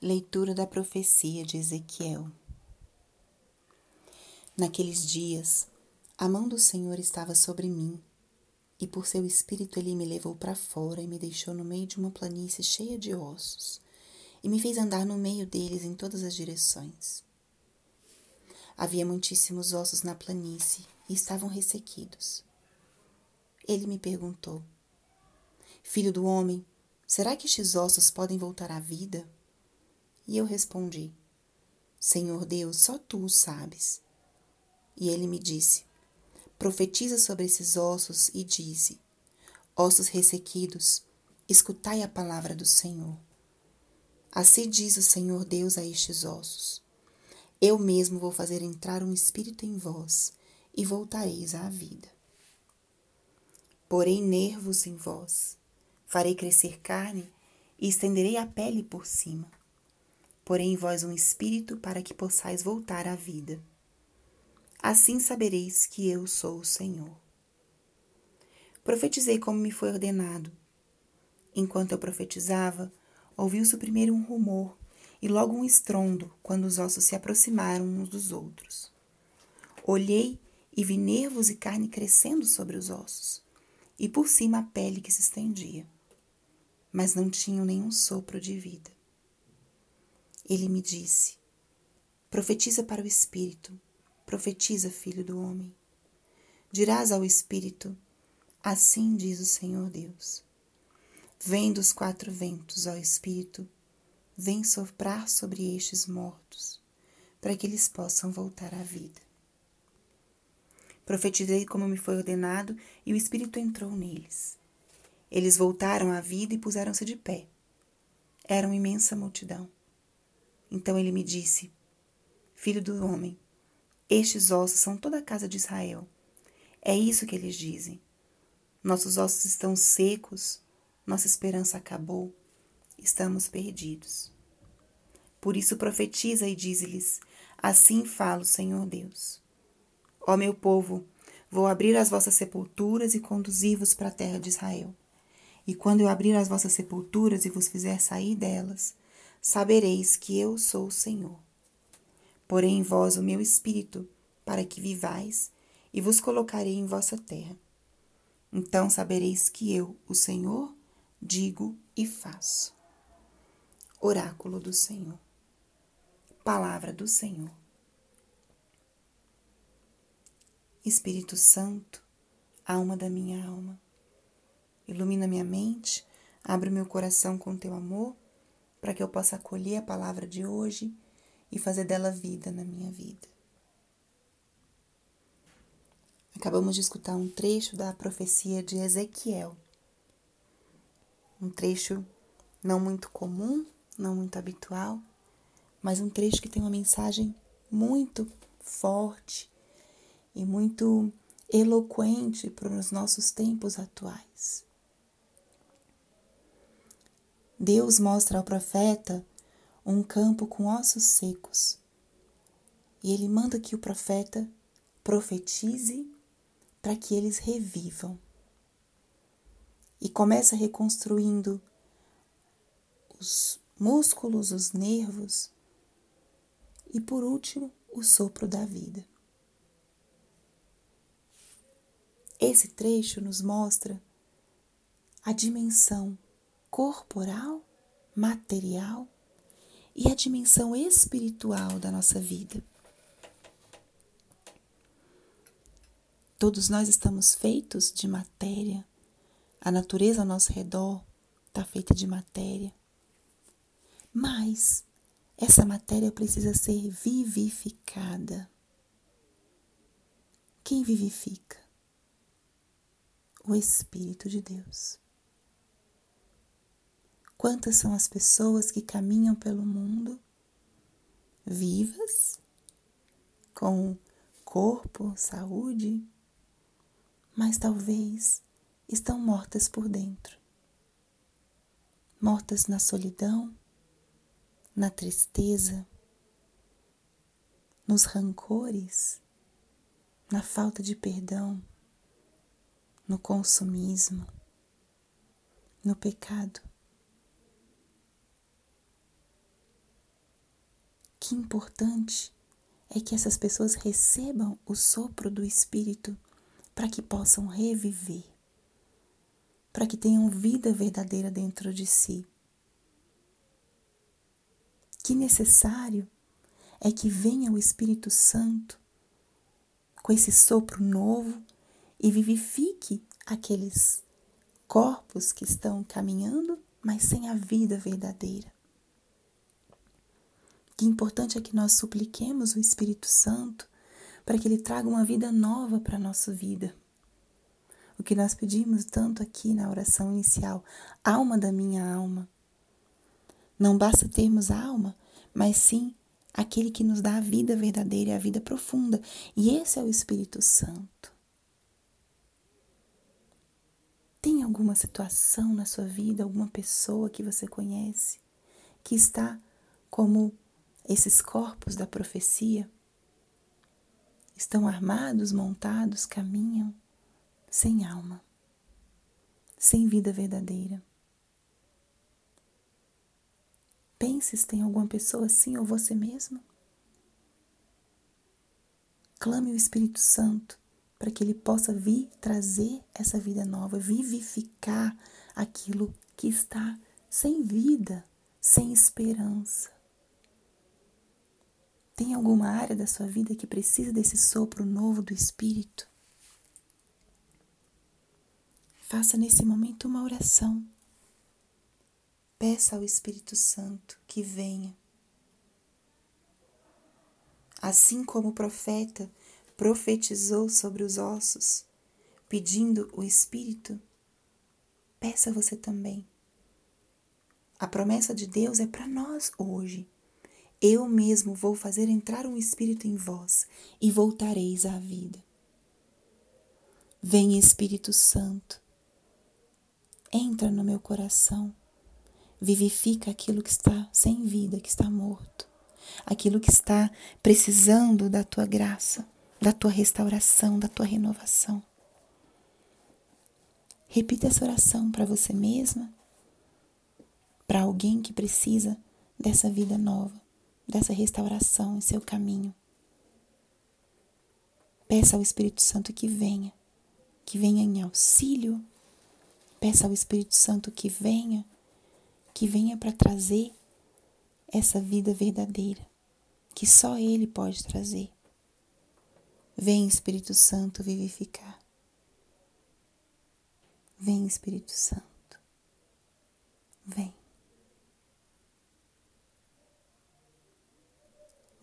Leitura da profecia de Ezequiel. Naqueles dias, a mão do Senhor estava sobre mim, e por seu espírito ele me levou para fora e me deixou no meio de uma planície cheia de ossos, e me fez andar no meio deles em todas as direções. Havia muitíssimos ossos na planície e estavam ressequidos. Ele me perguntou: Filho do homem, será que estes ossos podem voltar à vida? E eu respondi: Senhor Deus, só tu o sabes. E ele me disse: Profetiza sobre esses ossos e dize: Ossos ressequidos, escutai a palavra do Senhor. Assim diz o Senhor Deus a estes ossos: Eu mesmo vou fazer entrar um espírito em vós e voltareis à vida. Porei nervos em vós, farei crescer carne e estenderei a pele por cima porém vós um espírito para que possais voltar à vida. Assim sabereis que eu sou o Senhor. Profetizei como me foi ordenado. Enquanto eu profetizava, ouviu-se primeiro um rumor e logo um estrondo quando os ossos se aproximaram uns dos outros. Olhei e vi nervos e carne crescendo sobre os ossos, e por cima a pele que se estendia. Mas não tinham nenhum sopro de vida. Ele me disse: Profetiza para o Espírito, profetiza, filho do homem. Dirás ao Espírito: Assim diz o Senhor Deus. Vem dos quatro ventos, ó Espírito, vem soprar sobre estes mortos, para que eles possam voltar à vida. Profetizei como me foi ordenado, e o Espírito entrou neles. Eles voltaram à vida e puseram-se de pé. Era uma imensa multidão. Então ele me disse: Filho do homem, estes ossos são toda a casa de Israel. É isso que eles dizem. Nossos ossos estão secos, nossa esperança acabou, estamos perdidos. Por isso profetiza e dize-lhes: Assim fala o Senhor Deus. Ó meu povo, vou abrir as vossas sepulturas e conduzir-vos para a terra de Israel. E quando eu abrir as vossas sepulturas e vos fizer sair delas, sabereis que eu sou o Senhor. Porém em vós o meu espírito, para que vivais, e vos colocarei em vossa terra. Então sabereis que eu, o Senhor, digo e faço. Oráculo do Senhor. Palavra do Senhor. Espírito Santo, alma da minha alma, ilumina minha mente, abre meu coração com teu amor para que eu possa acolher a palavra de hoje e fazer dela vida na minha vida. Acabamos de escutar um trecho da profecia de Ezequiel. Um trecho não muito comum, não muito habitual, mas um trecho que tem uma mensagem muito forte e muito eloquente para os nossos tempos atuais. Deus mostra ao profeta um campo com ossos secos. E ele manda que o profeta profetize para que eles revivam. E começa reconstruindo os músculos, os nervos e, por último, o sopro da vida. Esse trecho nos mostra a dimensão corporal, material e a dimensão espiritual da nossa vida. Todos nós estamos feitos de matéria, a natureza ao nosso redor está feita de matéria. Mas essa matéria precisa ser vivificada. Quem vivifica? O Espírito de Deus. Quantas são as pessoas que caminham pelo mundo vivas, com corpo, saúde, mas talvez estão mortas por dentro. Mortas na solidão, na tristeza, nos rancores, na falta de perdão, no consumismo, no pecado. Que importante é que essas pessoas recebam o sopro do Espírito para que possam reviver, para que tenham vida verdadeira dentro de si. Que necessário é que venha o Espírito Santo com esse sopro novo e vivifique aqueles corpos que estão caminhando, mas sem a vida verdadeira. Que importante é que nós supliquemos o Espírito Santo para que ele traga uma vida nova para a nossa vida. O que nós pedimos tanto aqui na oração inicial, alma da minha alma. Não basta termos alma, mas sim aquele que nos dá a vida verdadeira e a vida profunda, e esse é o Espírito Santo. Tem alguma situação na sua vida, alguma pessoa que você conhece, que está como esses corpos da profecia? Estão armados, montados, caminham sem alma, sem vida verdadeira. Pense se tem alguma pessoa assim ou você mesmo. Clame o Espírito Santo para que ele possa vir trazer essa vida nova, vivificar aquilo que está sem vida, sem esperança. Tem alguma área da sua vida que precisa desse sopro novo do Espírito? Faça nesse momento uma oração Peça ao Espírito Santo que venha. Assim como o profeta profetizou sobre os ossos, pedindo o Espírito, peça você também. A promessa de Deus é para nós hoje. Eu mesmo vou fazer entrar um Espírito em vós e voltareis à vida. Vem Espírito Santo, entra no meu coração vivifica aquilo que está sem vida, que está morto, aquilo que está precisando da tua graça, da tua restauração, da tua renovação. Repita essa oração para você mesma, para alguém que precisa dessa vida nova, dessa restauração em seu caminho. Peça ao Espírito Santo que venha, que venha em auxílio. Peça ao Espírito Santo que venha que venha para trazer essa vida verdadeira, que só Ele pode trazer. Vem, Espírito Santo, vivificar. Vem, Espírito Santo. Vem.